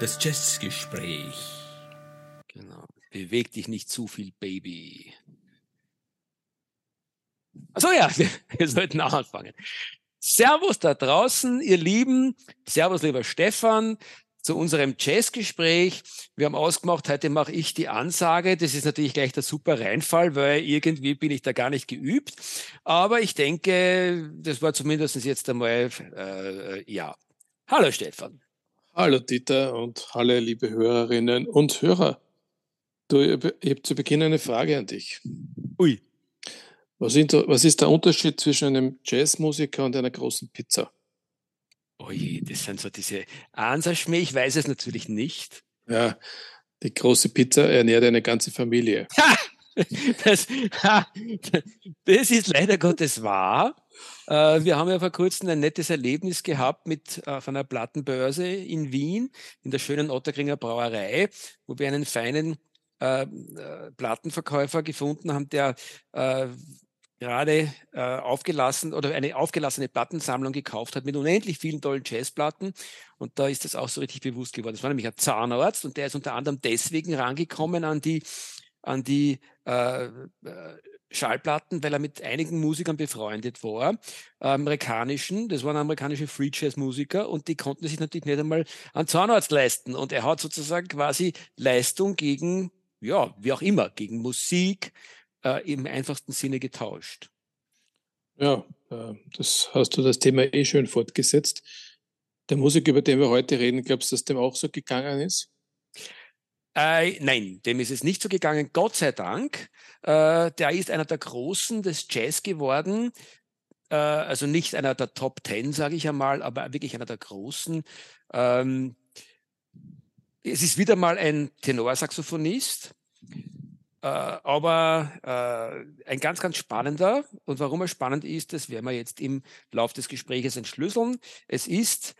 Das Jazzgespräch. Genau. Beweg dich nicht zu viel, Baby. Achso, ja, wir, wir sollten auch anfangen. Servus da draußen, ihr Lieben. Servus, lieber Stefan zu unserem Jazzgespräch. Wir haben ausgemacht, heute mache ich die Ansage. Das ist natürlich gleich der super Reinfall, weil irgendwie bin ich da gar nicht geübt. Aber ich denke, das war zumindest jetzt einmal, äh, ja. Hallo Stefan. Hallo Dieter und alle liebe Hörerinnen und Hörer. Du, ich habe zu Beginn eine Frage an dich. Ui. Was, sind, was ist der Unterschied zwischen einem Jazzmusiker und einer großen Pizza? Oje, das sind so diese Ansaschmäh, ich weiß es natürlich nicht. Ja, die große Pizza ernährt eine ganze Familie. Das, das ist leider Gottes wahr. Äh, wir haben ja vor kurzem ein nettes Erlebnis gehabt mit auf einer Plattenbörse in Wien, in der schönen Otterkringer Brauerei, wo wir einen feinen äh, äh Plattenverkäufer gefunden haben, der äh, gerade äh, aufgelassen oder eine aufgelassene Plattensammlung gekauft hat mit unendlich vielen tollen Jazzplatten. Und da ist das auch so richtig bewusst geworden. Das war nämlich ein Zahnarzt und der ist unter anderem deswegen rangekommen an die, an die äh, äh Schallplatten, weil er mit einigen Musikern befreundet war, amerikanischen, das waren amerikanische Free Jazz Musiker und die konnten sich natürlich nicht einmal an Zahnarzt leisten. Und er hat sozusagen quasi Leistung gegen, ja, wie auch immer, gegen Musik, äh, im einfachsten Sinne getauscht. Ja, äh, das hast du das Thema eh schön fortgesetzt. Der Musik, über den wir heute reden, glaubst du, dass dem auch so gegangen ist? Äh, nein, dem ist es nicht so gegangen, Gott sei Dank. Äh, der ist einer der Großen des Jazz geworden. Äh, also nicht einer der Top Ten, sage ich einmal, aber wirklich einer der Großen. Ähm, es ist wieder mal ein Tenorsaxophonist. Äh, aber äh, ein ganz, ganz spannender. Und warum er spannend ist, das werden wir jetzt im Lauf des Gesprächs entschlüsseln. Es ist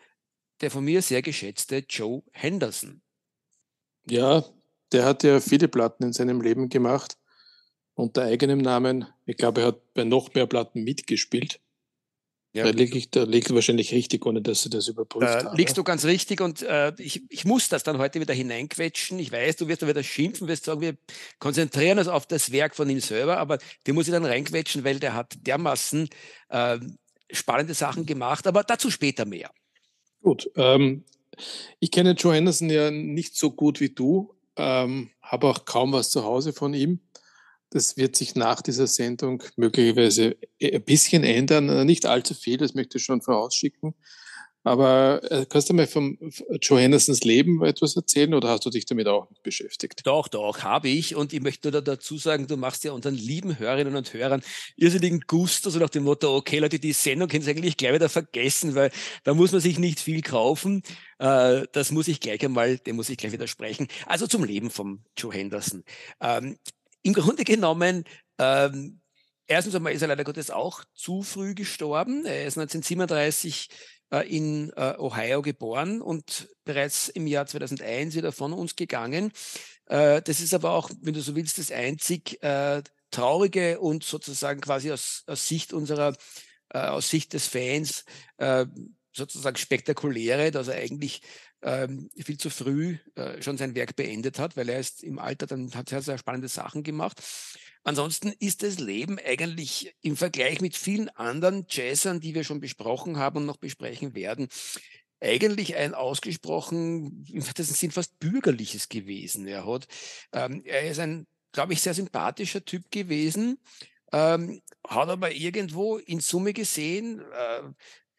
der von mir sehr geschätzte Joe Henderson. Ja, der hat ja viele Platten in seinem Leben gemacht unter eigenem Namen. Ich glaube, er hat bei noch mehr Platten mitgespielt. Ja. Da liege ich, da liegt wahrscheinlich richtig, ohne dass sie das überprüft da haben. Liegst du ganz richtig und äh, ich, ich muss das dann heute wieder hineinquetschen. Ich weiß, du wirst dann wieder schimpfen, wirst sagen, wir konzentrieren uns auf das Werk von ihm selber, aber den muss ich dann reinquetschen, weil der hat dermaßen äh, spannende Sachen gemacht, aber dazu später mehr. Gut, ähm, ich kenne Joe Henderson ja nicht so gut wie du, ähm, habe auch kaum was zu Hause von ihm. Das wird sich nach dieser Sendung möglicherweise ein bisschen ändern. Nicht allzu viel, das möchte ich schon vorausschicken. Aber äh, kannst du mal vom Joe Hendersons Leben etwas erzählen oder hast du dich damit auch beschäftigt? Doch, doch, habe ich. Und ich möchte nur dazu sagen, du machst ja unseren lieben Hörerinnen und Hörern irrsinnigen Gusto, so nach dem Motto, okay Leute, die Sendung können Sie eigentlich gleich wieder vergessen, weil da muss man sich nicht viel kaufen. Äh, das muss ich gleich einmal, dem muss ich gleich widersprechen. Also zum Leben vom Joe Henderson. Ähm, im Grunde genommen, ähm, erstens einmal ist er leider Gottes auch zu früh gestorben. Er ist 1937 äh, in äh, Ohio geboren und bereits im Jahr 2001 wieder von uns gegangen. Äh, das ist aber auch, wenn du so willst, das einzig äh, traurige und sozusagen quasi aus, aus Sicht unserer, äh, aus Sicht des Fans äh, sozusagen spektakuläre, dass er eigentlich ähm, viel zu früh äh, schon sein Werk beendet hat, weil er ist im Alter dann hat sehr, sehr spannende Sachen gemacht. Ansonsten ist das Leben eigentlich im Vergleich mit vielen anderen Jazzern, die wir schon besprochen haben und noch besprechen werden, eigentlich ein ausgesprochen, im weitesten Sinn fast bürgerliches gewesen. Er hat, ähm, er ist ein, glaube ich, sehr sympathischer Typ gewesen, ähm, hat aber irgendwo in Summe gesehen äh,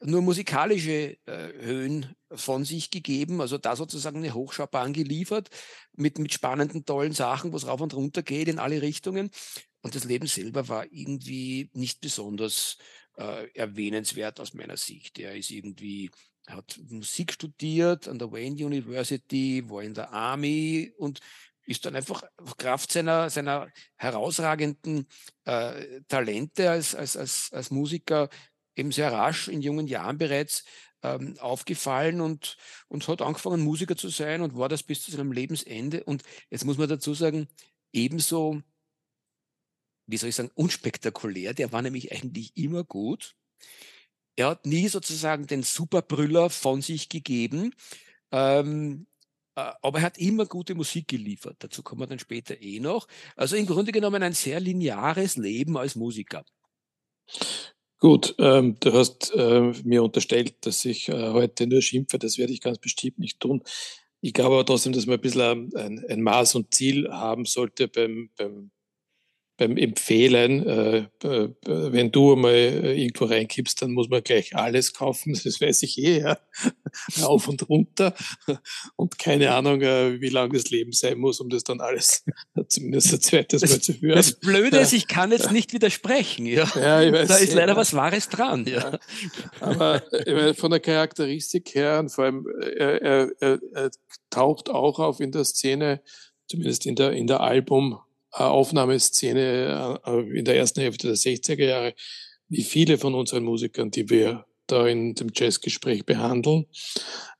nur musikalische äh, Höhen von sich gegeben, also da sozusagen eine Hochschaubahn geliefert mit, mit spannenden, tollen Sachen, wo es rauf und runter geht in alle Richtungen. Und das Leben selber war irgendwie nicht besonders äh, erwähnenswert aus meiner Sicht. Er ist irgendwie, hat Musik studiert an der Wayne University, war in der Army und ist dann einfach Kraft seiner, seiner herausragenden äh, Talente als, als, als, als Musiker eben sehr rasch in jungen Jahren bereits ähm, aufgefallen und, und hat angefangen, Musiker zu sein und war das bis zu seinem Lebensende. Und jetzt muss man dazu sagen, ebenso, wie soll ich sagen, unspektakulär, der war nämlich eigentlich immer gut. Er hat nie sozusagen den Superbrüller von sich gegeben. Ähm, äh, aber er hat immer gute Musik geliefert. Dazu kommen wir dann später eh noch. Also im Grunde genommen ein sehr lineares Leben als Musiker. Gut, ähm, du hast äh, mir unterstellt, dass ich äh, heute nur schimpfe. Das werde ich ganz bestimmt nicht tun. Ich glaube aber trotzdem, dass man ein bisschen ein, ein Maß und Ziel haben sollte beim, beim beim Empfehlen, äh, äh, wenn du mal äh, irgendwo reinkippst, dann muss man gleich alles kaufen, das weiß ich eh, ja. auf und runter und keine Ahnung, äh, wie lang das Leben sein muss, um das dann alles zumindest ein zweites Mal zu hören. Das Blöde ist, ich kann jetzt nicht widersprechen, ja. ja ich weiß, da ist leider was Wahres dran, ja. Aber meine, von der Charakteristik her und vor allem, er, er, er, er taucht auch auf in der Szene, zumindest in der, in der Album, Aufnahmeszene äh, in der ersten Hälfte der 60er Jahre, wie viele von unseren Musikern, die wir da in dem Jazzgespräch behandeln.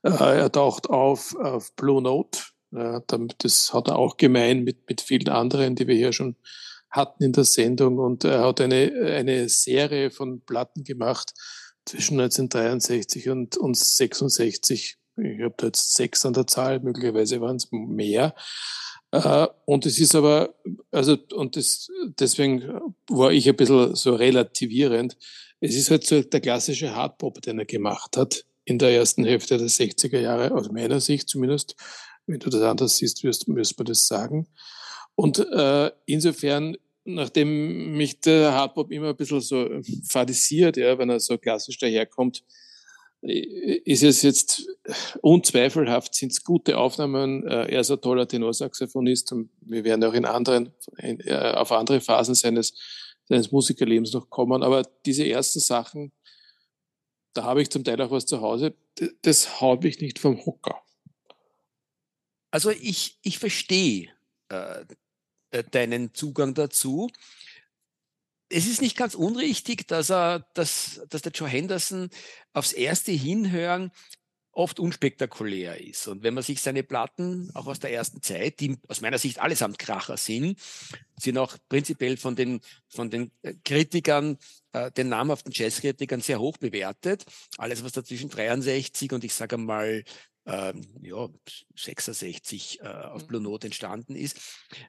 Äh, er taucht auf auf Blue Note. Das hat er auch gemein mit, mit vielen anderen, die wir hier schon hatten in der Sendung. Und er hat eine, eine Serie von Platten gemacht zwischen 1963 und, und 66. Ich habe da jetzt sechs an der Zahl, möglicherweise waren es mehr. Und es ist aber, also, und das, deswegen war ich ein bisschen so relativierend. Es ist halt so der klassische Hardpop, den er gemacht hat in der ersten Hälfte der 60er Jahre, aus meiner Sicht zumindest. Wenn du das anders siehst, wirst, müsste man das sagen. Und äh, insofern, nachdem mich der Hardpop immer ein bisschen so fadisiert, ja, wenn er so klassisch daherkommt, ist es jetzt unzweifelhaft, sind es gute Aufnahmen. Äh, er ist ein toller Tenorsaxophonist und wir werden auch in anderen, äh, auf andere Phasen seines, seines Musikerlebens noch kommen. Aber diese ersten Sachen, da habe ich zum Teil auch was zu Hause, das haut mich nicht vom Hocker. Also ich, ich verstehe äh, deinen Zugang dazu es ist nicht ganz unrichtig, dass er, dass, dass der Joe Henderson aufs erste Hinhören oft unspektakulär ist. Und wenn man sich seine Platten auch aus der ersten Zeit, die aus meiner Sicht allesamt Kracher sind, sind auch prinzipiell von den, von den äh, Kritikern, äh, den namhaften Jazzkritikern sehr hoch bewertet. Alles, was da zwischen 63 und ich sage mal ähm, ja, 66 äh, auf Blue mhm. Note entstanden ist.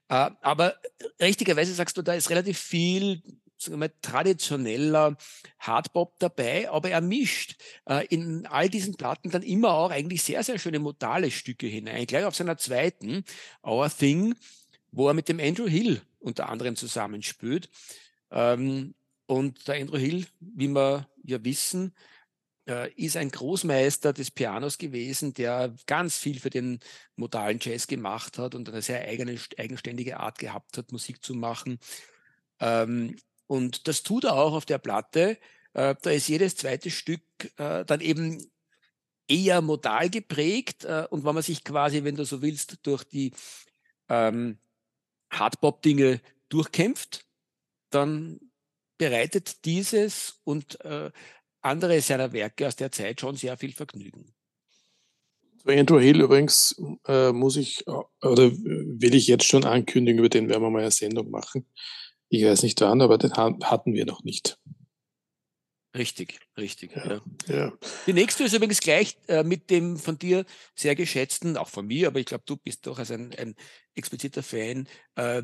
Äh, aber richtigerweise sagst du, da ist relativ viel mal, traditioneller Hardbop dabei, aber er mischt äh, in all diesen Platten dann immer auch eigentlich sehr, sehr schöne modale Stücke hinein. Gleich auf seiner zweiten, Our Thing, wo er mit dem Andrew Hill unter anderem zusammenspielt. Ähm, und der Andrew Hill, wie wir ja wissen, äh, ist ein Großmeister des Pianos gewesen, der ganz viel für den modalen Jazz gemacht hat und eine sehr eigene, eigenständige Art gehabt hat, Musik zu machen. Ähm, und das tut er auch auf der Platte. Äh, da ist jedes zweite Stück äh, dann eben eher modal geprägt. Äh, und wenn man sich quasi, wenn du so willst, durch die ähm, Hardbop-Dinge durchkämpft, dann bereitet dieses und äh, andere seiner Werke aus der Zeit schon sehr viel Vergnügen. Andrew Hill übrigens äh, muss ich oder will ich jetzt schon ankündigen, über den werden wir mal eine Sendung machen. Ich weiß nicht wann, aber den hatten wir noch nicht. Richtig, richtig. Ja, ja. ja. Die nächste ist übrigens gleich äh, mit dem von dir sehr geschätzten, auch von mir, aber ich glaube, du bist doch als ein, ein expliziter Fan, äh,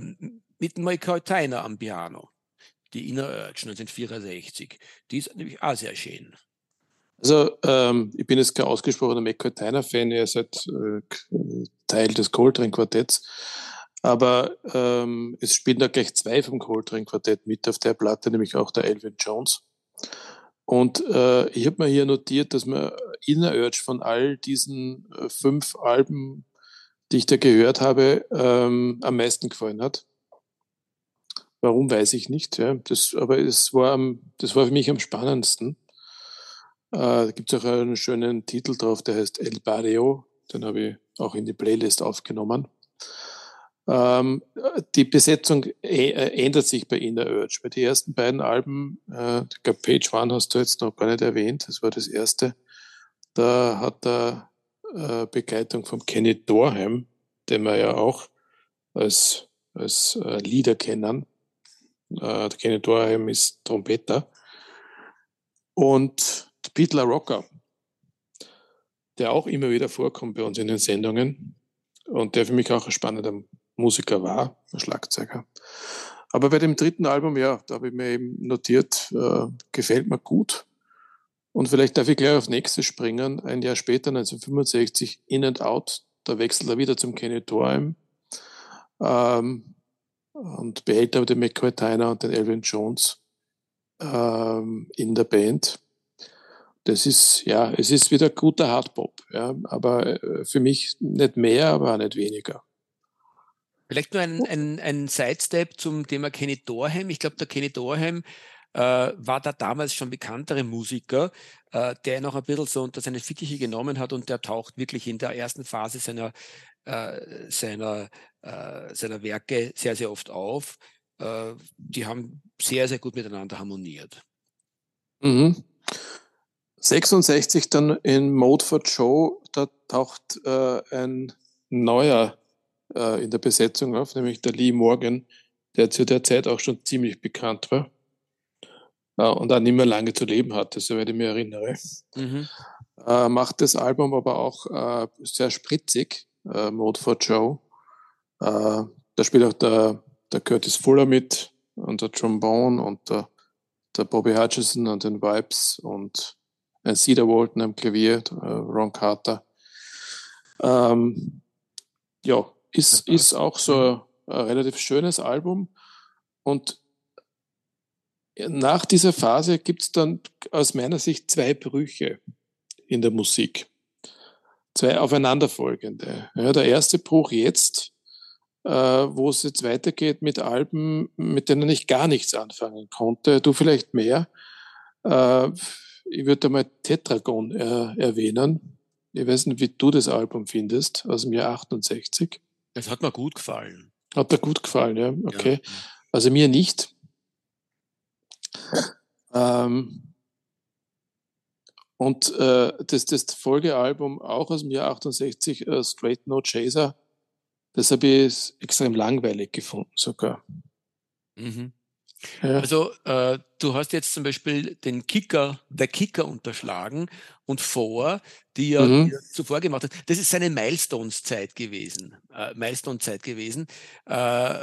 mit Michael Tyner am Piano. Die Inner Urge 1964. Die ist nämlich auch sehr schön. Also, ähm, ich bin jetzt kein ausgesprochener McCoy Tyner-Fan, er ist halt äh, Teil des Coltrane-Quartetts. Aber ähm, es spielen da gleich zwei vom Coltrane Quartett mit auf der Platte, nämlich auch der Elvin Jones. Und äh, ich habe mir hier notiert, dass mir Inner Urge von all diesen äh, fünf Alben, die ich da gehört habe, ähm, am meisten gefallen hat. Warum weiß ich nicht. Ja. Das, aber es war, am, das war für mich am spannendsten. Äh, da gibt es auch einen schönen Titel drauf, der heißt El Barrio. Den habe ich auch in die Playlist aufgenommen. Ähm, die Besetzung äh, ändert sich bei Inner Urge. Bei den ersten beiden Alben, äh, ich glaube Page One hast du jetzt noch gar nicht erwähnt, das war das erste, da hat er äh, Begleitung von Kenny Dorham, den wir ja auch als, als äh, Leader kennen. Äh, Kenny Dorham ist Trompeter. Und Pete LaRocca, der auch immer wieder vorkommt bei uns in den Sendungen, und der für mich auch ein spannender Musiker war, Schlagzeuger. Aber bei dem dritten Album, ja, da habe ich mir eben notiert, äh, gefällt mir gut. Und vielleicht darf ich gleich auf nächstes springen. Ein Jahr später, 1965, In and Out, da wechselt er wieder zum Kenny Dorheim ähm, und behält aber den McCoy Tyner und den Elvin Jones ähm, in der Band. Das ist, ja, es ist wieder guter Hardpop, ja, aber äh, für mich nicht mehr, aber auch nicht weniger. Vielleicht nur ein, ein, ein Sidestep zum Thema Kenny Dorheim. Ich glaube, der Kenny Dorheim äh, war der damals schon bekanntere Musiker, äh, der noch ein bisschen so unter seine Fittiche genommen hat und der taucht wirklich in der ersten Phase seiner, äh, seiner, äh, seiner Werke sehr, sehr oft auf. Äh, die haben sehr, sehr gut miteinander harmoniert. Mhm. 66 dann in Mode for Joe, da taucht äh, ein neuer äh, in der Besetzung auf, nämlich der Lee Morgan, der zu der Zeit auch schon ziemlich bekannt war äh, und auch nicht mehr lange zu leben hatte, soweit ich mich erinnere. Mhm. Äh, macht das Album aber auch äh, sehr spritzig, äh, Mode for Joe. Äh, da spielt auch der, der Curtis Fuller mit und der Trombone und der, der Bobby Hutchison an den Vibes und ein Cedar Walton am Klavier, Ron Carter. Ähm, ja, ist, ist auch so ein, ein relativ schönes Album. Und nach dieser Phase gibt es dann aus meiner Sicht zwei Brüche in der Musik. Zwei aufeinanderfolgende. Ja, der erste Bruch jetzt, äh, wo es jetzt weitergeht mit Alben, mit denen ich gar nichts anfangen konnte. Du vielleicht mehr. Äh, ich würde mal Tetragon äh, erwähnen. Ich weiß nicht, wie du das Album findest, aus dem Jahr 68. Es hat mir gut gefallen. Hat dir gut gefallen, ja. Okay. Ja. Also mir nicht. Ähm, und äh, das, das Folgealbum auch aus dem Jahr 68, äh, Straight No Chaser, das habe ich extrem langweilig gefunden sogar. Mhm. Ja. Also äh, du hast jetzt zum Beispiel den Kicker, der Kicker unterschlagen und vor, die er, mhm. zuvor gemacht hat. Das ist seine Milestones-Zeit gewesen. Äh, Milestone-Zeit gewesen. Äh,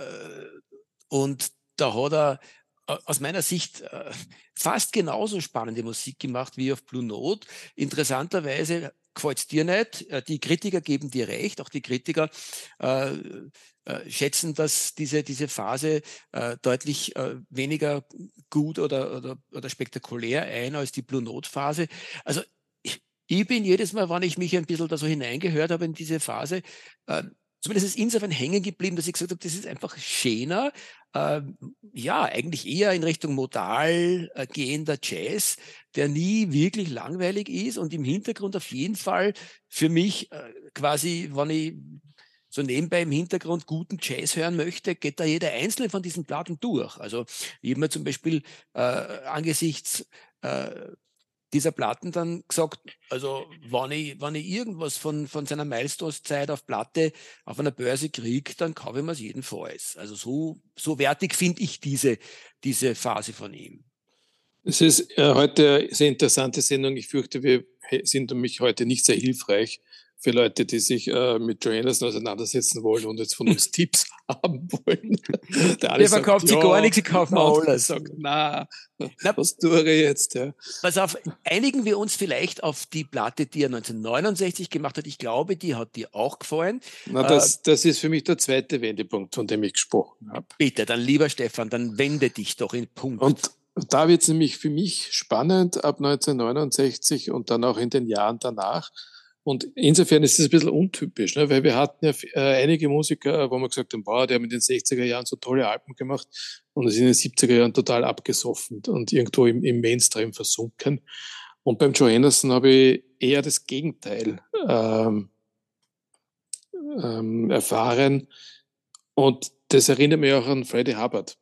und da hat er äh, aus meiner Sicht äh, fast genauso spannende Musik gemacht wie auf Blue Note. Interessanterweise gefällt dir nicht. Äh, die Kritiker geben dir recht, auch die Kritiker äh, äh, schätzen, dass diese, diese Phase äh, deutlich äh, weniger gut oder, oder, oder spektakulär ein als die Blue Note Phase. Also ich, ich bin jedes Mal, wann ich mich ein bisschen da so hineingehört habe in diese Phase, äh, zumindest ist insofern hängen geblieben, dass ich gesagt habe, das ist einfach schöner, äh, ja, eigentlich eher in Richtung modal äh, gehender Jazz, der nie wirklich langweilig ist und im Hintergrund auf jeden Fall für mich äh, quasi, wenn ich so nebenbei im Hintergrund guten Jazz hören möchte, geht da jeder einzelne von diesen Platten durch. Also ich habe mir zum Beispiel äh, angesichts äh, dieser Platten dann gesagt, also wenn ich, wenn ich irgendwas von, von seiner Milestones-Zeit auf Platte auf einer Börse kriege, dann kaufe ich mir es jedenfalls. Also so, so wertig finde ich diese, diese Phase von ihm. Es ist äh, heute eine sehr interessante Sendung. Ich fürchte, wir sind mich heute nicht sehr hilfreich für Leute, die sich äh, mit Joe Anderson auseinandersetzen wollen und jetzt von uns Tipps haben wollen. Der, Der verkauft sich gar nichts, sie kaufen alles. Sagt, na, na, was tue ich jetzt? Ja. Pass auf, einigen wir uns vielleicht auf die Platte, die er 1969 gemacht hat. Ich glaube, die hat dir auch gefallen. Na, das, äh, das ist für mich der zweite Wendepunkt, von dem ich gesprochen habe. Bitte, dann lieber Stefan, dann wende dich doch in Punkt. Und da wird es nämlich für mich spannend ab 1969 und dann auch in den Jahren danach und insofern ist es ein bisschen untypisch, ne? weil wir hatten ja äh, einige Musiker, wo man gesagt haben, boah, die haben in den 60er Jahren so tolle Alben gemacht und sind in den 70er Jahren total abgesoffen und irgendwo im, im Mainstream versunken. Und beim Joe Anderson habe ich eher das Gegenteil ähm, ähm, erfahren. Und das erinnert mich auch an Freddie Hubbard.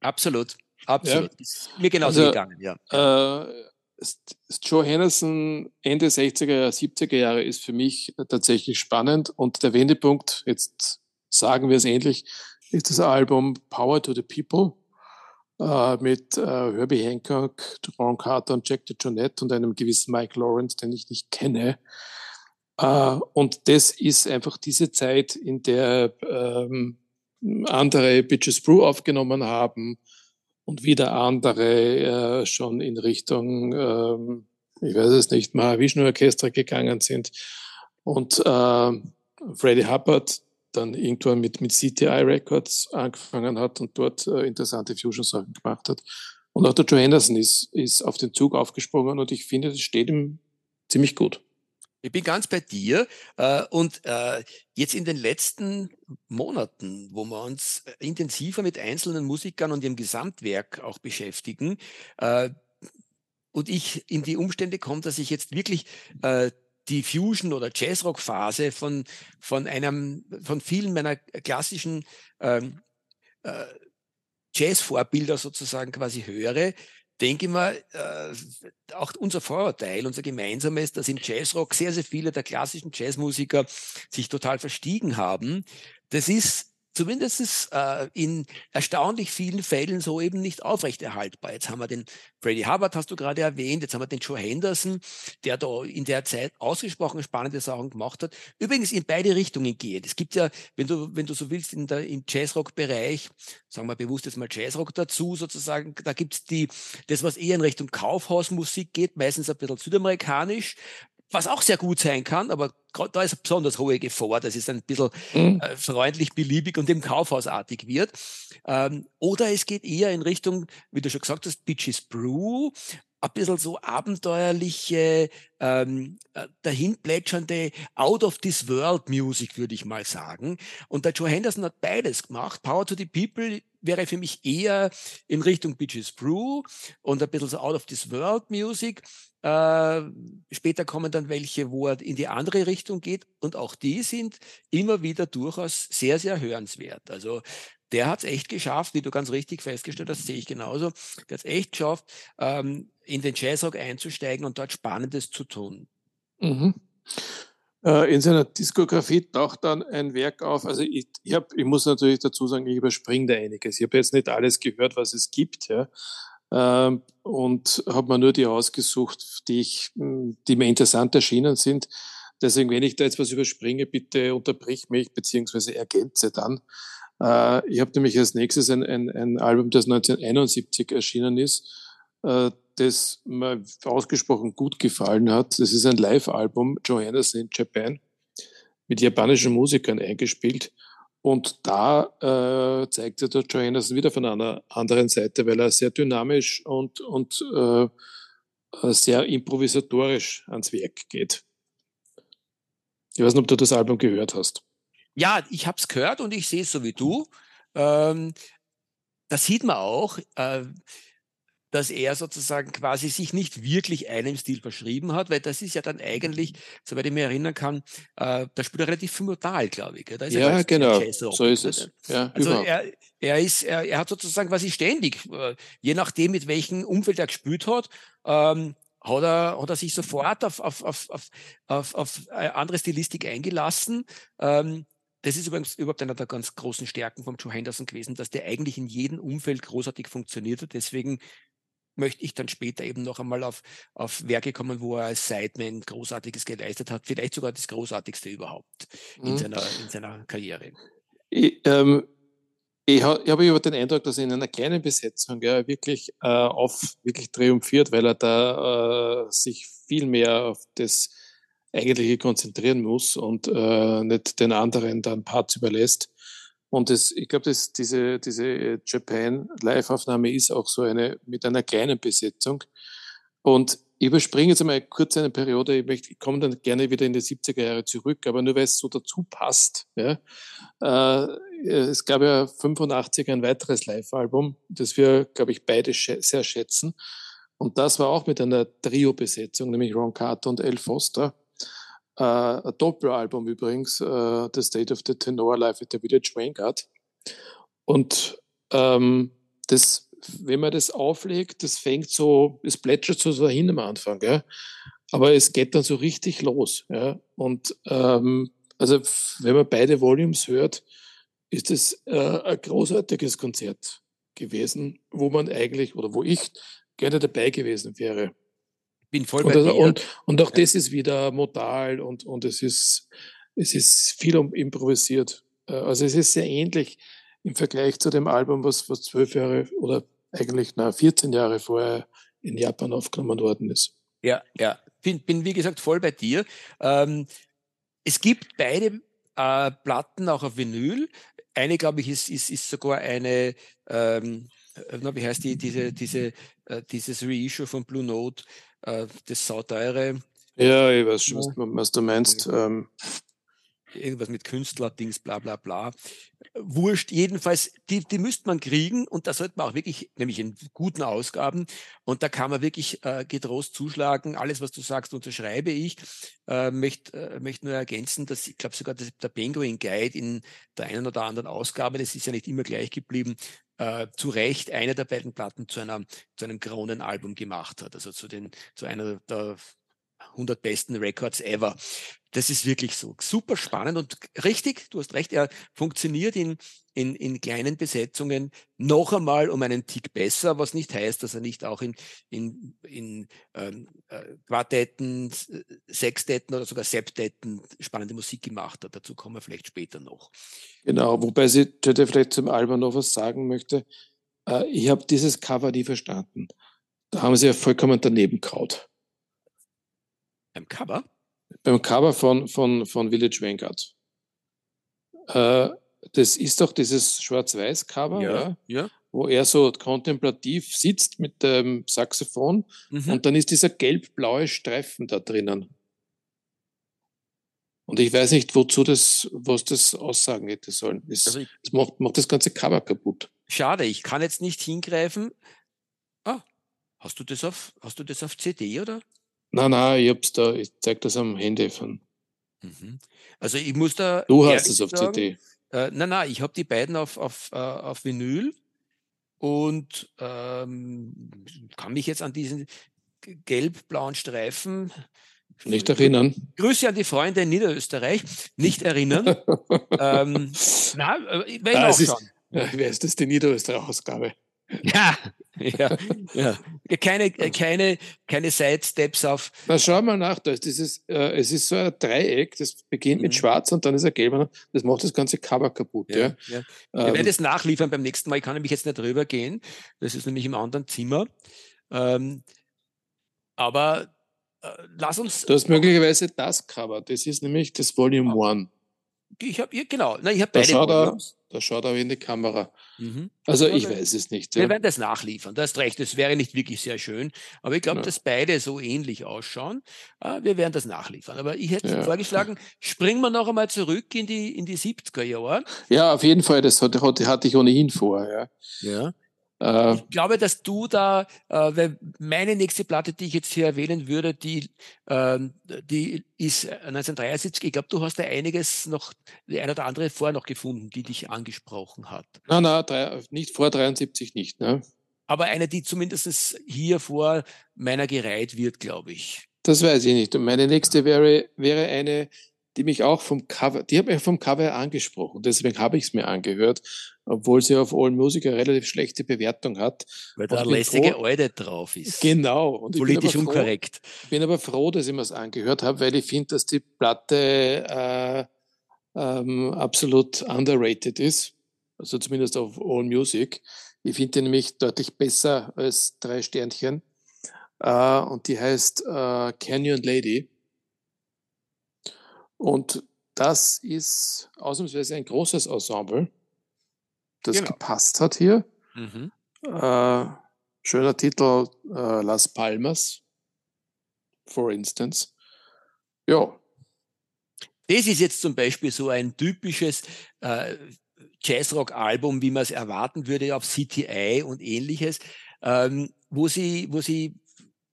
Absolut, absolut. Ja? Mir genauso also, gegangen, ja. Äh, Joe Henderson Ende 60er, 70er Jahre ist für mich tatsächlich spannend und der Wendepunkt, jetzt sagen wir es endlich, ist das Album Power to the People äh, mit äh, Herbie Hancock, Ron Carter und Jack DeJohnette und einem gewissen Mike Lawrence, den ich nicht kenne. Äh, und das ist einfach diese Zeit, in der ähm, andere Bitches Brew aufgenommen haben und wieder andere äh, schon in Richtung, ähm, ich weiß es nicht, Mahavishnu Orchester gegangen sind. Und äh, Freddie Hubbard dann irgendwann mit, mit CTI Records angefangen hat und dort äh, interessante Fusion-Sachen gemacht hat. Und auch der Joe Henderson ist, ist auf den Zug aufgesprungen und ich finde, das steht ihm ziemlich gut. Ich bin ganz bei dir. Äh, und äh, jetzt in den letzten Monaten, wo wir uns äh, intensiver mit einzelnen Musikern und ihrem Gesamtwerk auch beschäftigen, und ich in die Umstände komme, dass ich jetzt wirklich die Fusion- oder Jazzrock-Phase von, von einem, von vielen meiner klassischen ähm, äh, Jazz-Vorbilder sozusagen quasi höre, denke ich mal, äh, auch unser Vorurteil, unser gemeinsames, dass im Jazzrock sehr, sehr viele der klassischen Jazzmusiker sich total verstiegen haben. Das ist zumindest äh, in erstaunlich vielen Fällen so eben nicht aufrechterhaltbar. Jetzt haben wir den Freddie Hubbard, hast du gerade erwähnt, jetzt haben wir den Joe Henderson, der da in der Zeit ausgesprochen spannende Sachen gemacht hat. Übrigens in beide Richtungen gehend. Es gibt ja, wenn du, wenn du so willst, in der, im Jazzrock-Bereich, sagen wir bewusst jetzt mal Jazzrock dazu sozusagen, da gibt's die, das, was eher in Richtung Kaufhausmusik geht, meistens ein bisschen südamerikanisch, was auch sehr gut sein kann, aber da ist besonders hohe Gefahr, dass es ein bisschen mhm. äh, freundlich, beliebig und im Kaufhausartig wird. Ähm, oder es geht eher in Richtung, wie du schon gesagt hast, Bitches Brew, ein bisschen so abenteuerliche, ähm, äh, dahinplätschernde Out of this World Music, würde ich mal sagen. Und der Joe Henderson hat beides gemacht. Power to the People wäre für mich eher in Richtung Bitches Brew und ein bisschen so Out of this World Music. Äh, später kommen dann welche, wo er in die andere Richtung geht und auch die sind immer wieder durchaus sehr, sehr hörenswert. Also der hat es echt geschafft, wie du ganz richtig festgestellt hast, sehe ich genauso. Der hat es echt geschafft, ähm, in den Jazzrock einzusteigen und dort Spannendes zu tun. Mhm. Äh, in seiner Diskografie taucht dann ein Werk auf. Also ich, ich, hab, ich muss natürlich dazu sagen, ich überspringe da einiges. Ich habe jetzt nicht alles gehört, was es gibt. Ja. Ähm, und habe mir nur die ausgesucht, die, ich, hm, die mir interessant erschienen sind. Deswegen, wenn ich da jetzt was überspringe, bitte unterbrich mich beziehungsweise ergänze dann. Äh, ich habe nämlich als nächstes ein, ein, ein, Album, das 1971 erschienen ist, äh, das mir ausgesprochen gut gefallen hat. Das ist ein Live-Album, Johannes in Japan, mit japanischen Musikern eingespielt. Und da äh, zeigte der Joe Anderson wieder von einer anderen Seite, weil er sehr dynamisch und, und äh, sehr improvisatorisch ans Werk geht. Ich weiß nicht, ob du das Album gehört hast. Ja, ich habe es gehört und ich sehe es so wie du. Ähm, das sieht man auch. Äh, dass er sozusagen quasi sich nicht wirklich einem Stil verschrieben hat, weil das ist ja dann eigentlich, soweit ich mich erinnern kann, äh, da spielt er relativ modal, glaube ich. ja, genau, so ist es. Ja, also er, er, ist, er, er hat sozusagen quasi ständig, äh, je nachdem, mit welchem Umfeld er gespielt hat, ähm, hat er, hat er sich sofort auf, auf, auf, auf, auf, auf andere Stilistik eingelassen. Ähm, das ist übrigens überhaupt einer der ganz großen Stärken von Joe Henderson gewesen, dass der eigentlich in jedem Umfeld großartig funktioniert hat. Deswegen möchte ich dann später eben noch einmal auf, auf Werke kommen, wo er als Sideman Großartiges geleistet hat, vielleicht sogar das Großartigste überhaupt in, mhm. seiner, in seiner Karriere. Ich, ähm, ich, ha, ich habe über den Eindruck, dass er in einer kleinen Besetzung ja, wirklich äh, auf wirklich triumphiert, weil er da äh, sich viel mehr auf das Eigentliche konzentrieren muss und äh, nicht den anderen dann Parts überlässt. Und das, ich glaube, dass diese, diese Japan Live-Aufnahme ist auch so eine mit einer kleinen Besetzung. Und ich überspringe jetzt einmal kurz eine Periode, ich, möchte, ich komme dann gerne wieder in die 70er Jahre zurück, aber nur weil es so dazu passt. Ja. Äh, es gab ja 85 ein weiteres Live-Album, das wir, glaube ich, beide sehr schätzen. Und das war auch mit einer Trio-Besetzung, nämlich Ron Carter und El Foster. Äh, ein Doppelalbum übrigens, äh, The State of the Tenor Live at the Village Vanguard. Und ähm, das, wenn man das auflegt, das fängt so, es plätschert so dahin am Anfang, ja. Aber es geht dann so richtig los, ja. Und ähm, also wenn man beide Volumes hört, ist es äh, ein großartiges Konzert gewesen, wo man eigentlich oder wo ich gerne dabei gewesen wäre. Bin voll und, bei dir. Und, und auch das ist wieder modal und, und es ist, es ist viel improvisiert. Äh, also es ist sehr ähnlich im Vergleich zu dem Album, was, was zwölf Jahre oder eigentlich na, 14 Jahre vorher in Japan aufgenommen worden ist. Ja, ja. Bin, bin wie gesagt voll bei dir. Ähm, es gibt beide äh, Platten auch auf Vinyl. Eine, glaube ich, ist, ist, ist sogar eine, ähm, wie heißt die, diese, diese, äh, dieses Reissue von Blue Note, äh, das sauteure. Ja, ich weiß schon, was, was du meinst. Ähm, irgendwas mit Künstler-Dings, bla bla bla. Wurscht, jedenfalls, die, die müsste man kriegen und da sollte man auch wirklich, nämlich in guten Ausgaben, und da kann man wirklich äh, getrost zuschlagen. Alles, was du sagst, unterschreibe ich. Äh, möchte äh, möcht nur ergänzen, dass ich glaube sogar, dass der Penguin Guide in der einen oder anderen Ausgabe, das ist ja nicht immer gleich geblieben, äh, zu Recht eine der beiden Platten zu, einer, zu einem Kronenalbum gemacht hat, also zu, den, zu einer der 100 besten Records ever. Das ist wirklich so super spannend und richtig, du hast recht, er funktioniert in, in, in kleinen Besetzungen noch einmal um einen Tick besser, was nicht heißt, dass er nicht auch in, in, in ähm, äh, Quartetten, Sextetten oder sogar Septetten spannende Musik gemacht hat. Dazu kommen wir vielleicht später noch. Genau, wobei ich vielleicht zum Album noch was sagen möchte. Äh, ich habe dieses Cover nie verstanden. Da haben sie ja vollkommen daneben kaut. Beim Cover? Beim Cover von, von, von Village Vanguard. Äh, das ist doch dieses Schwarz-Weiß-Cover, ja, ja, wo er so kontemplativ sitzt mit dem Saxophon mhm. und dann ist dieser gelb-blaue Streifen da drinnen. Und ich weiß nicht, wozu das, was das aussagen hätte sollen. Es, also das macht, macht das ganze Cover kaputt. Schade, ich kann jetzt nicht hingreifen. Ah, hast du das auf, hast du das auf CD oder? Nein, nein, ich hab's da, ich zeig das am Handy von. Mhm. Also ich muss da. Du hast es auf sagen, CD. Äh, nein, nein, ich habe die beiden auf, auf, äh, auf Vinyl und ähm, kann mich jetzt an diesen gelb-blauen Streifen nicht erinnern. Grüße an die Freunde in Niederösterreich. Nicht erinnern. ähm, na, äh, werde ich ah, auch schauen. wer ist das, die Niederösterreich-Ausgabe? Ja, ja, ja. Keine, keine, keine Sidesteps auf. Na, schau mal nach, da ist dieses, äh, es ist so ein Dreieck, das beginnt mhm. mit schwarz und dann ist er gelb. Das macht das ganze Cover kaputt. Ja, ja. ja. Wir ähm, werden es nachliefern beim nächsten Mal. Ich kann nämlich jetzt nicht drüber gehen. Das ist nämlich im anderen Zimmer. Ähm, aber äh, lass uns. Du hast möglicherweise das Cover. Das ist nämlich das Volume 1. Ich habe genau, na, ich habe beide. Da schaut, er, da schaut er in die Kamera. Mhm. Also ich weiß es nicht. Ja. Wir werden das nachliefern. Du hast recht, das wäre nicht wirklich sehr schön. Aber ich glaube, ja. dass beide so ähnlich ausschauen. Uh, wir werden das nachliefern. Aber ich hätte ja. vorgeschlagen, springen wir noch einmal zurück in die, in die 70er Jahre. Ja, auf jeden Fall. Das hatte, hatte ich ohnehin vor. Ja. ja. Äh, ich glaube, dass du da, äh, weil meine nächste Platte, die ich jetzt hier erwähnen würde, die, äh, die ist 1973. Ich glaube, du hast da einiges noch, die eine oder andere vorher noch gefunden, die dich angesprochen hat. Nein, nein, drei, nicht vor 73 nicht. Ne? Aber eine, die zumindest hier vor meiner gereiht wird, glaube ich. Das weiß ich nicht. Und meine nächste wäre, wäre eine, die mich auch vom Cover, die hat mich vom Cover angesprochen. Deswegen habe ich es mir angehört, obwohl sie auf All Music eine relativ schlechte Bewertung hat. Weil da eine lässige froh, Alte drauf ist. Genau. Und Politisch ich unkorrekt. Ich bin aber froh, dass ich mir es angehört habe, weil ich finde, dass die Platte äh, ähm, absolut underrated ist. Also zumindest auf All Music. Ich finde die nämlich deutlich besser als drei Sternchen. Äh, und die heißt äh, Canyon Lady. Und das ist ausnahmsweise ein großes Ensemble, das genau. gepasst hat hier. Mhm. Äh, schöner Titel, äh, Las Palmas, for instance. Ja. Das ist jetzt zum Beispiel so ein typisches äh, Jazzrock-Album, wie man es erwarten würde auf CTI und ähnliches, ähm, wo sie, wo sie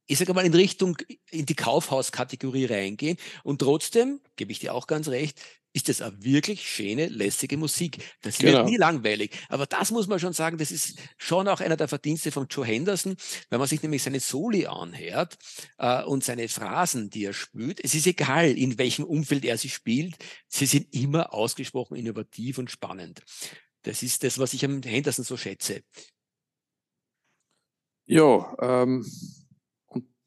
ich sage mal, in Richtung, in die Kaufhauskategorie reingehen. Und trotzdem, gebe ich dir auch ganz recht, ist das eine wirklich schöne, lässige Musik. Das genau. wird nie langweilig. Aber das muss man schon sagen, das ist schon auch einer der Verdienste von Joe Henderson, wenn man sich nämlich seine Soli anhört äh, und seine Phrasen, die er spielt. Es ist egal, in welchem Umfeld er sie spielt, sie sind immer ausgesprochen innovativ und spannend. Das ist das, was ich am Henderson so schätze. Ja, ähm,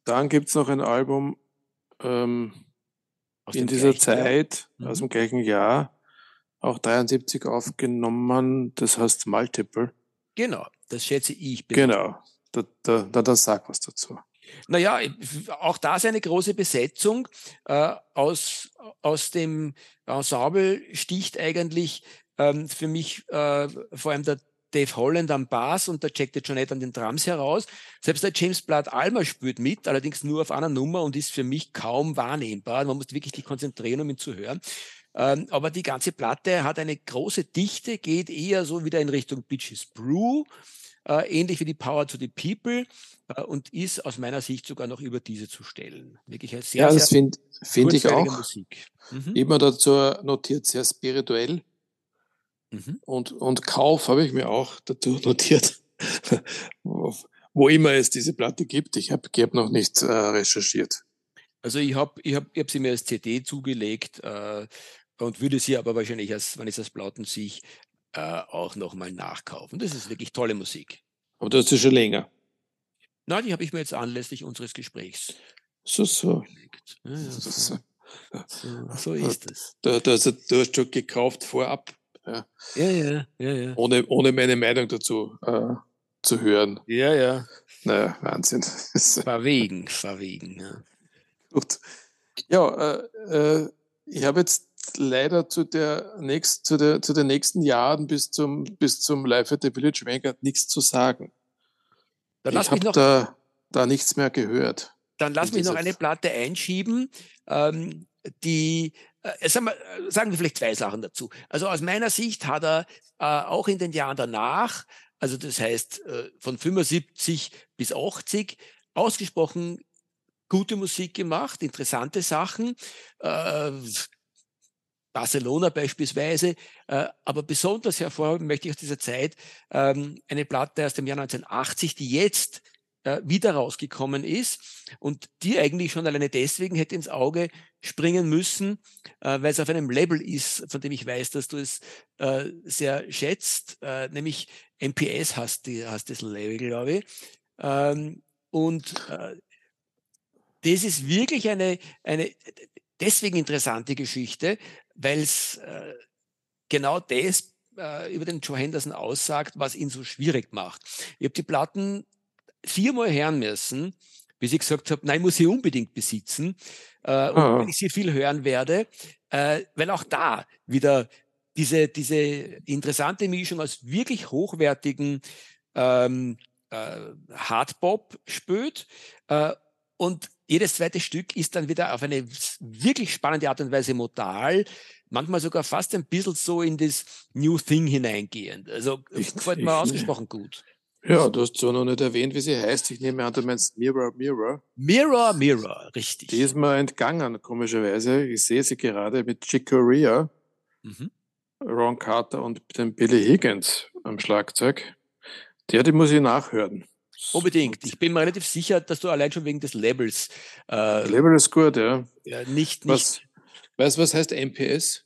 dann gibt es noch ein Album ähm, in dieser Zeit, Jahr? aus mhm. dem gleichen Jahr, auch 73 aufgenommen, das heißt Multiple. Genau, das schätze ich. Genau, da, da, da, da sag was dazu. Naja, auch da ist eine große Besetzung. Äh, aus, aus dem Ensemble sticht eigentlich ähm, für mich äh, vor allem der Dave Holland am Bass und der Jack DeJohnette an den Drums heraus. Selbst der James Blood Almer spielt mit, allerdings nur auf einer Nummer und ist für mich kaum wahrnehmbar. Man muss wirklich die konzentrieren, um ihn zu hören. Ähm, aber die ganze Platte hat eine große Dichte, geht eher so wieder in Richtung Bitches Brew, äh, ähnlich wie die Power to the People äh, und ist aus meiner Sicht sogar noch über diese zu stellen. Wirklich eine sehr, ja, das finde find ich auch. Musik. Mhm. Immer dazu notiert, sehr spirituell. Mhm. Und, und Kauf habe ich mir auch dazu notiert, wo immer es diese Platte gibt. Ich habe hab noch nicht äh, recherchiert. Also ich habe ich hab, ich hab sie mir als CD zugelegt äh, und würde sie aber wahrscheinlich, als, wenn ich es als Platten sehe, äh, auch nochmal nachkaufen. Das ist wirklich tolle Musik. Aber du hast sie schon länger. Nein, die habe ich mir jetzt anlässlich unseres Gesprächs. So, so. Ja, ja, so. so. so, ist es. Du, du, hast, du hast schon gekauft vorab. Ja, ja, ja. ja, ja. Ohne, ohne meine Meinung dazu äh, zu hören. Ja, ja. Naja, Wahnsinn. verwegen, verwegen. Ja. Gut. Ja, äh, äh, ich habe jetzt leider zu, der nächst, zu, der, zu den nächsten Jahren bis zum, bis zum Live at the Village Vanguard nichts zu sagen. Dann ich habe da, da nichts mehr gehört. Dann lass mich noch eine Platte einschieben, ähm, die, äh, sagen, wir, sagen wir vielleicht zwei Sachen dazu. Also aus meiner Sicht hat er äh, auch in den Jahren danach, also das heißt äh, von 75 bis 80, ausgesprochen gute Musik gemacht, interessante Sachen. Äh, Barcelona beispielsweise, äh, aber besonders hervorheben möchte ich aus dieser Zeit ähm, eine Platte aus dem Jahr 1980, die jetzt äh, wieder rausgekommen ist und die eigentlich schon alleine deswegen hätte ins Auge springen müssen, äh, weil es auf einem Label ist, von dem ich weiß, dass du es äh, sehr schätzt, äh, nämlich MPS hast, die, hast das Label, glaube ich. Ähm, und äh, das ist wirklich eine, eine deswegen interessante Geschichte, weil es äh, genau das äh, über den Joe Henderson aussagt, was ihn so schwierig macht. Ich habe die Platten viermal hören müssen, bis ich gesagt habe, nein, muss ich unbedingt besitzen. Äh, und ah. wenn ich sie viel hören werde, äh, weil auch da wieder diese, diese interessante Mischung aus wirklich hochwertigen ähm, äh, Hardbop spürt äh, und jedes zweite Stück ist dann wieder auf eine wirklich spannende Art und Weise modal, manchmal sogar fast ein bisschen so in das New Thing hineingehend. Also ich, gefällt mir ausgesprochen gut. Ja, du hast zwar noch nicht erwähnt, wie sie heißt. Ich nehme an, du meinst Mirror, Mirror. Mirror, Mirror, richtig. Die ist mir entgangen, komischerweise. Ich sehe sie gerade mit Chick Corea, mhm. Ron Carter und dem Billy Higgins am Schlagzeug. Der, die muss ich nachhören. Unbedingt. Ich bin mir relativ sicher, dass du allein schon wegen des Labels. Äh, Label ist gut, ja. ja nicht, nicht. Was, weißt du, was heißt MPS?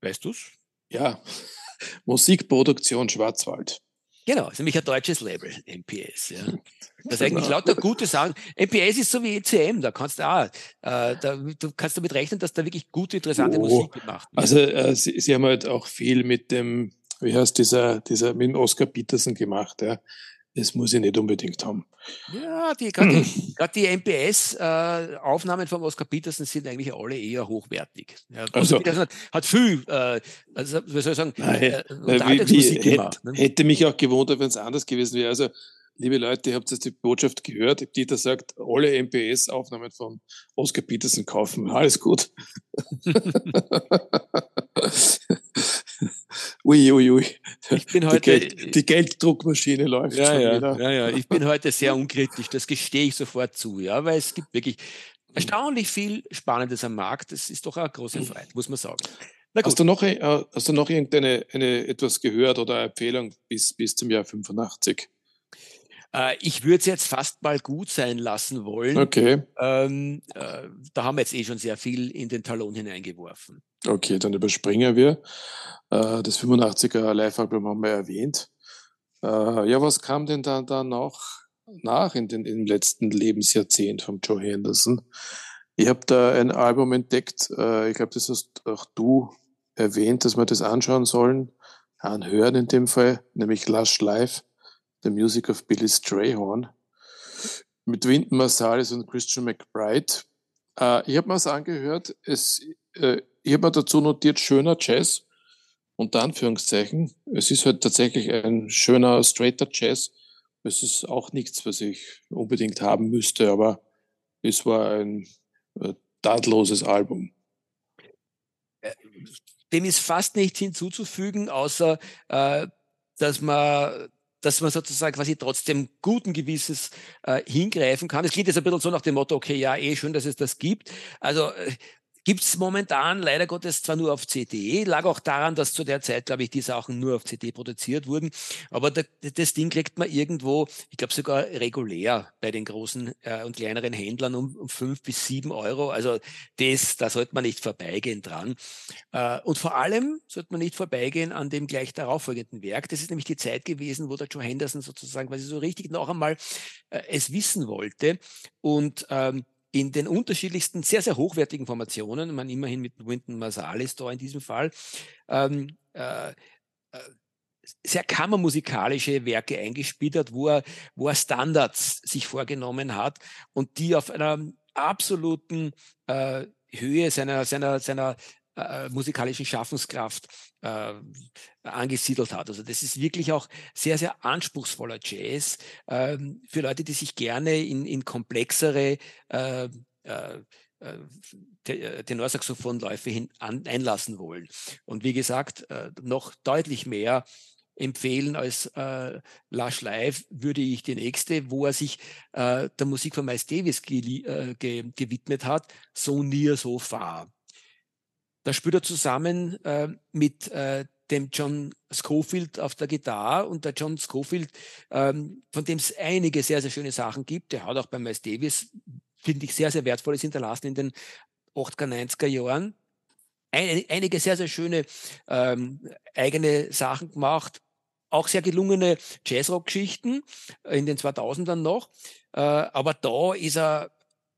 Weißt du's? Ja. Musikproduktion Schwarzwald. Genau, ist nämlich ein deutsches Label, MPS. Ja. Das ist eigentlich genau. lauter gute Sachen. MPS ist so wie ECM, da kannst du auch, äh, da, du kannst damit rechnen, dass da wirklich gute, interessante oh, Musik gemacht wird. Also äh, sie, sie, haben halt auch viel mit dem, wie heißt dieser, dieser mit dem Oscar Peterson gemacht, ja das muss ich nicht unbedingt haben. Ja, die, gerade die, die MPS-Aufnahmen äh, von Oscar Peterson sind eigentlich alle eher hochwertig. Ja, also, Peterson hat, hat viel, äh, also, wie soll ich sagen, nein, äh, wie, wie, gemacht. Hätte, ne? hätte mich auch gewundert, wenn es anders gewesen wäre. Also, liebe Leute, ihr habt jetzt die Botschaft gehört. Dieter sagt, alle MPS-Aufnahmen von Oscar Peterson kaufen. Alles gut. ui, ui, ui. Ich bin heute, die, Geld, die Gelddruckmaschine läuft ja, schon ja, wieder. Ja, ja, ich bin heute sehr unkritisch, das gestehe ich sofort zu, ja, weil es gibt wirklich erstaunlich viel Spannendes am Markt. Das ist doch eine große. Freiheit, muss man sagen. Hast du noch, äh, hast du noch irgendeine eine, etwas gehört oder eine Empfehlung bis, bis zum Jahr 85? Äh, ich würde es jetzt fast mal gut sein lassen wollen. Okay. Ähm, äh, da haben wir jetzt eh schon sehr viel in den Talon hineingeworfen. Okay, dann überspringen wir. Äh, das 85er Live-Album haben wir erwähnt. Äh, ja, was kam denn da, da noch? nach in den, im letzten Lebensjahrzehnt von Joe Henderson. Ich habe da ein Album entdeckt, äh, ich glaube, das hast auch du erwähnt, dass wir das anschauen sollen, anhören in dem Fall, nämlich Lush Life, The Music of Billy Strayhorn, mit Wynton Marsalis und Christian McBride. Äh, ich habe mir das angehört, es, äh, ich habe mir dazu notiert, schöner Jazz, unter Anführungszeichen. Es ist halt tatsächlich ein schöner, straighter Jazz. Es ist auch nichts, was ich unbedingt haben müsste, aber es war ein äh, Album. Äh, dem ist fast nichts hinzuzufügen, außer äh, dass man dass man sozusagen quasi trotzdem guten Gewisses äh, hingreifen kann. Es klingt jetzt ein bisschen so nach dem Motto, okay, ja, eh schön, dass es das gibt. Also äh, Gibt es momentan leider Gottes zwar nur auf CD, lag auch daran, dass zu der Zeit, glaube ich, die Sachen nur auf CD produziert wurden, aber da, das Ding kriegt man irgendwo, ich glaube sogar regulär bei den großen äh, und kleineren Händlern um, um fünf bis sieben Euro. Also das, da sollte man nicht vorbeigehen dran. Äh, und vor allem sollte man nicht vorbeigehen an dem gleich darauffolgenden Werk. Das ist nämlich die Zeit gewesen, wo der Joe Henderson sozusagen quasi so richtig noch einmal äh, es wissen wollte und ähm, in den unterschiedlichsten, sehr, sehr hochwertigen Formationen, man immerhin mit Winton Marsalis da in diesem Fall, ähm, äh, äh, sehr kammermusikalische Werke eingespielt hat, wo er, wo er Standards sich vorgenommen hat und die auf einer absoluten äh, Höhe seiner, seiner, seiner äh, musikalischen Schaffenskraft äh, angesiedelt hat. Also das ist wirklich auch sehr, sehr anspruchsvoller Jazz äh, für Leute, die sich gerne in, in komplexere äh, äh, äh Tenorsaxophonläufe hin einlassen wollen. Und wie gesagt, äh, noch deutlich mehr empfehlen als äh, Lush Live würde ich die nächste, wo er sich äh, der Musik von Miles Davis ge äh, ge gewidmet hat, So Near So Far. Da spielt er zusammen äh, mit äh, dem John Schofield auf der Gitarre und der John Schofield, ähm, von dem es einige sehr, sehr schöne Sachen gibt. Der hat auch bei Miles Davis, finde ich, sehr, sehr wertvolles hinterlassen in den 80er, 90er Jahren. Ein, einige sehr, sehr schöne ähm, eigene Sachen gemacht. Auch sehr gelungene Jazzrock-Geschichten in den 2000ern noch. Äh, aber da ist er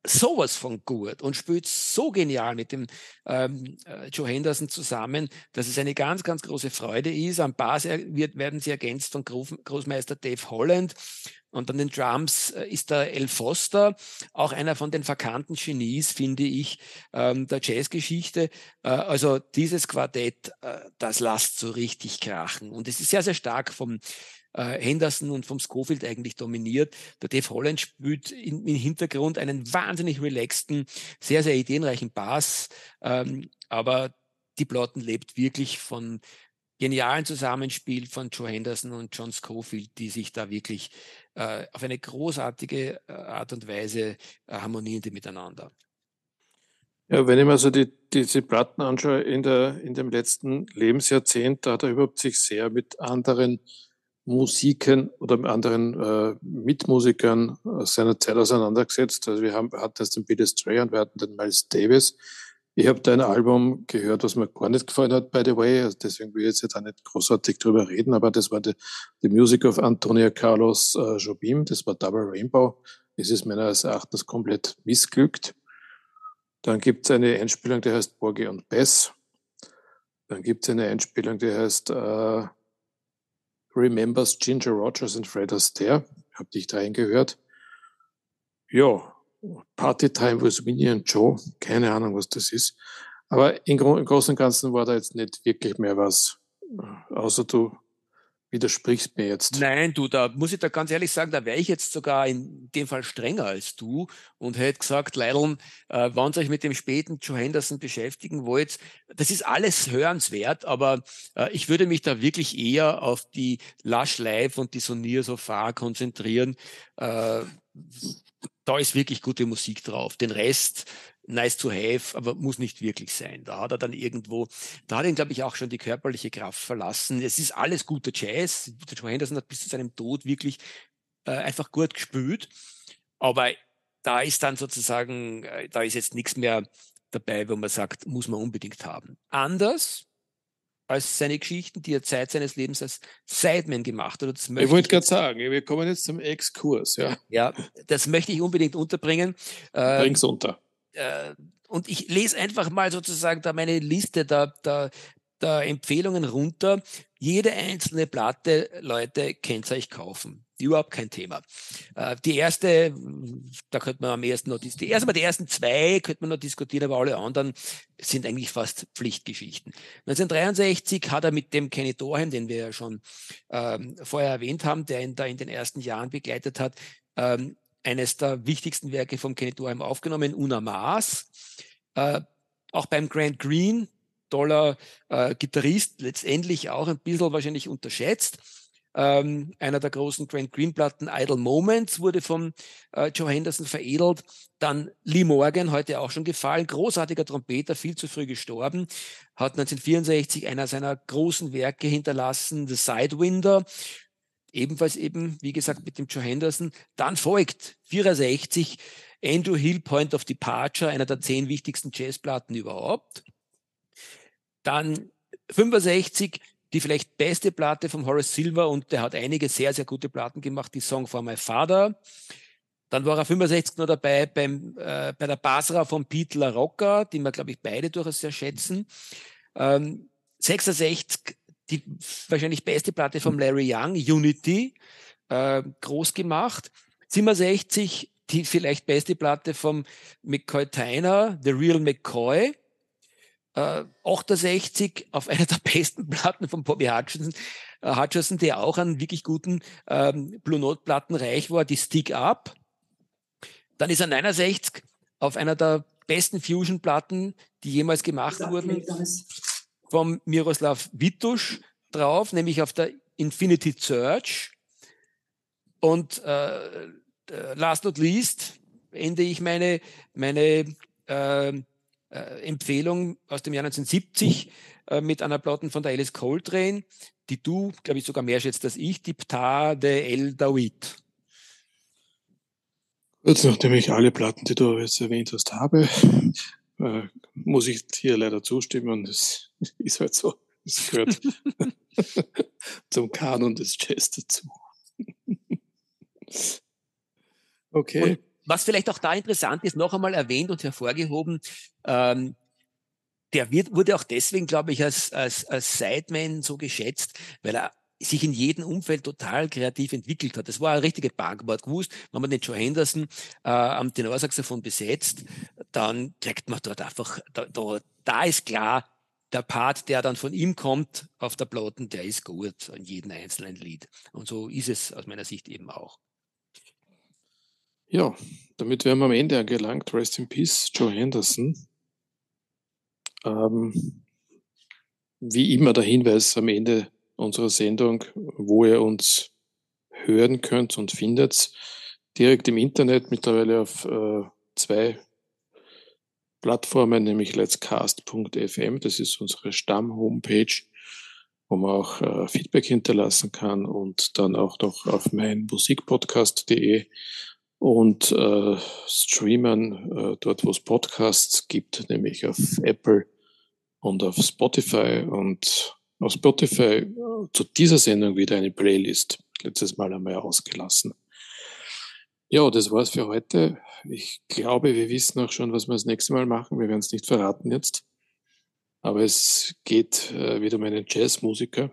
sowas von gut und spielt so genial mit dem ähm, äh, Joe Henderson zusammen, dass es eine ganz, ganz große Freude ist. Am Bass wird, werden sie ergänzt von Großmeister Dave Holland und an den Drums äh, ist der El Foster, auch einer von den verkannten Genies, finde ich, ähm, der Jazzgeschichte. Äh, also dieses Quartett, äh, das lasst so richtig krachen. Und es ist sehr, sehr stark vom äh, Henderson und vom Schofield eigentlich dominiert. Der Dave Holland spielt im Hintergrund einen wahnsinnig relaxten, sehr, sehr ideenreichen Bass. Ähm, aber die Plotten lebt wirklich von genialen Zusammenspiel von Joe Henderson und John Schofield, die sich da wirklich äh, auf eine großartige äh, Art und Weise äh, harmonieren die miteinander. Ja, wenn ich mir so die, diese Platten anschaue in, der, in dem letzten Lebensjahrzehnt, da hat er überhaupt sich sehr mit anderen Musiken oder anderen äh, Mitmusikern seiner Zeit auseinandergesetzt. Also wir haben, hatten jetzt den Peter Stray und wir hatten den Miles Davis. Ich habe da ein Album gehört, was mir gar nicht gefallen hat, by the way. Also deswegen will ich jetzt auch nicht großartig drüber reden, aber das war die, Music of Antonia Carlos äh, Jobim. Das war Double Rainbow. Es ist meines Erachtens komplett missglückt. Dann gibt es eine Einspielung, die heißt Borge und Bess. Dann gibt es eine Einspielung, die heißt äh, Remembers Ginger Rogers und Fred Astaire. Hab dich da reingehört. Ja, Party Time with Winnie und Joe. Keine Ahnung, was das ist. Aber im Großen und Ganzen war da jetzt nicht wirklich mehr was. Außer du widersprichst mir jetzt. Nein, du, da muss ich da ganz ehrlich sagen, da wäre ich jetzt sogar in dem Fall strenger als du und hätte gesagt, Leideln, äh, wenn ihr euch mit dem späten Joe Henderson beschäftigen wollt, das ist alles hörenswert, aber äh, ich würde mich da wirklich eher auf die Lush Live und die Sonier so far konzentrieren. Äh, da ist wirklich gute Musik drauf. Den Rest, nice to have, aber muss nicht wirklich sein. Da hat er dann irgendwo, da hat ihn, glaube ich, auch schon die körperliche Kraft verlassen. Es ist alles guter Jazz. Der Joe Henderson hat bis zu seinem Tod wirklich äh, einfach gut gespült. Aber da ist dann sozusagen, äh, da ist jetzt nichts mehr dabei, wo man sagt, muss man unbedingt haben. Anders als seine Geschichten, die er Zeit seines Lebens als Sideman gemacht hat. ich wollte gerade sagen, wir kommen jetzt zum Exkurs. Ja, ja das möchte ich unbedingt unterbringen. Bring's ähm, unter. Äh, und ich lese einfach mal sozusagen da meine Liste der, der, der Empfehlungen runter. Jede einzelne Platte, Leute, könnt ihr euch kaufen. Überhaupt kein Thema. Äh, die erste, da könnte man am ersten noch die erste, die ersten zwei könnte man noch diskutieren, aber alle anderen sind eigentlich fast Pflichtgeschichten. 1963 hat er mit dem Kenny Dorheim, den wir ja schon ähm, vorher erwähnt haben, der ihn da in den ersten Jahren begleitet hat, ähm, eines der wichtigsten Werke von Kenny Dorheim aufgenommen, Una Maas. Äh, auch beim Grant Green, toller äh, Gitarrist, letztendlich auch ein bisschen wahrscheinlich unterschätzt. Ähm, einer der großen Grant Green Platten, Idle Moments, wurde von äh, Joe Henderson veredelt. Dann Lee Morgan, heute auch schon gefallen, großartiger Trompeter, viel zu früh gestorben, hat 1964 einer seiner großen Werke hinterlassen, The Sidewinder ebenfalls eben, wie gesagt, mit dem Joe Henderson. Dann folgt 64 Andrew Hill Point of Departure, einer der zehn wichtigsten Jazzplatten überhaupt. Dann 65 die vielleicht beste Platte von Horace Silver und der hat einige sehr, sehr gute Platten gemacht, die Song for My Father. Dann war er 65 noch dabei beim, äh, bei der Basra von Pete La Rocca, die wir, glaube ich, beide durchaus sehr schätzen. Ähm, 66 die wahrscheinlich beste Platte von Larry Young, Unity, äh, groß gemacht. 67, die vielleicht beste Platte vom McCoy Tyner, The Real McCoy. Äh, 68 auf einer der besten Platten von Bobby Hutchinson, äh, Hutchinson, der auch an wirklich guten ähm, Blue Note Platten reich war, die Stick Up. Dann ist er 69 auf einer der besten Fusion Platten, die jemals gemacht wurden vom Miroslav Witusch drauf, nämlich auf der Infinity Search. Und äh, äh, last not least ende ich meine, meine äh, äh, Empfehlung aus dem Jahr 1970 äh, mit einer Platte von der Alice Coltrane, die du, glaube ich, sogar mehr schätzt als ich, die Ptar de El Dawid. Jetzt, nachdem ich alle Platten, die du jetzt erwähnt hast, habe, äh, muss ich hier leider zustimmen. Das ist halt so. Es gehört zum Kanon des Jazz dazu. okay. Und was vielleicht auch da interessant ist, noch einmal erwähnt und hervorgehoben, ähm, der wird, wurde auch deswegen, glaube ich, als, als, als Sideman so geschätzt, weil er sich in jedem Umfeld total kreativ entwickelt hat. Das war eine richtige hat gewusst, wenn man den Joe Henderson äh, am Tenorsaxophon besetzt, dann kriegt man dort einfach, da, da, da ist klar, der Part, der dann von ihm kommt auf der Platten, der ist gut an jedem einzelnen Lied. Und so ist es aus meiner Sicht eben auch. Ja, damit wären wir am Ende angelangt. Rest in Peace, Joe Henderson. Ähm, wie immer der Hinweis am Ende unserer Sendung, wo ihr uns hören könnt und findet. Direkt im Internet, mittlerweile auf äh, zwei Plattformen, nämlich letscast.fm. Das ist unsere Stamm-Homepage, wo man auch äh, Feedback hinterlassen kann und dann auch noch auf meinmusikpodcast.de und äh, streamen äh, dort, wo es Podcasts gibt, nämlich auf Apple und auf Spotify und auf Spotify äh, zu dieser Sendung wieder eine Playlist. Letztes Mal einmal ausgelassen. Ja, das war's für heute. Ich glaube, wir wissen auch schon, was wir das nächste Mal machen. Wir werden es nicht verraten jetzt. Aber es geht äh, wieder um einen Jazzmusiker.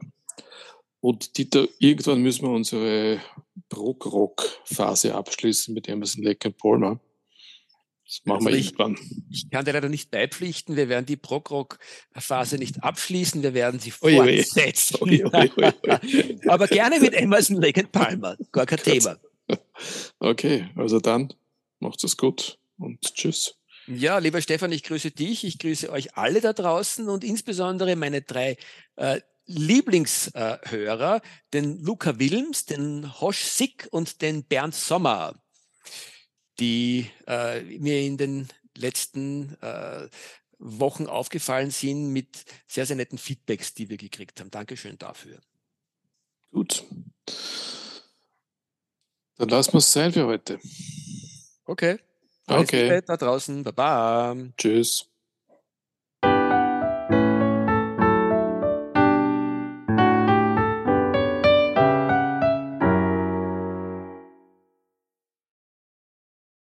Und Dieter, irgendwann müssen wir unsere Prog-Rock-Phase abschließen mit Emerson Lake and Palmer. Das machen also wir irgendwann. Ich kann dir leider nicht beipflichten. Wir werden die Prog-Rock-Phase nicht abschließen. Wir werden sie fortsetzen. Ui, ui, ui, Aber gerne mit Emerson, Lake and Palmer. Gar kein Thema. Okay, also dann macht es gut und tschüss. Ja, lieber Stefan, ich grüße dich, ich grüße euch alle da draußen und insbesondere meine drei äh, Lieblingshörer, den Luca Wilms, den Hosch Sick und den Bernd Sommer die äh, mir in den letzten äh, Wochen aufgefallen sind mit sehr, sehr netten Feedbacks, die wir gekriegt haben. Dankeschön dafür. Gut. Dann lassen wir es sein für heute. Okay. Alles okay. da draußen. Baba. Tschüss.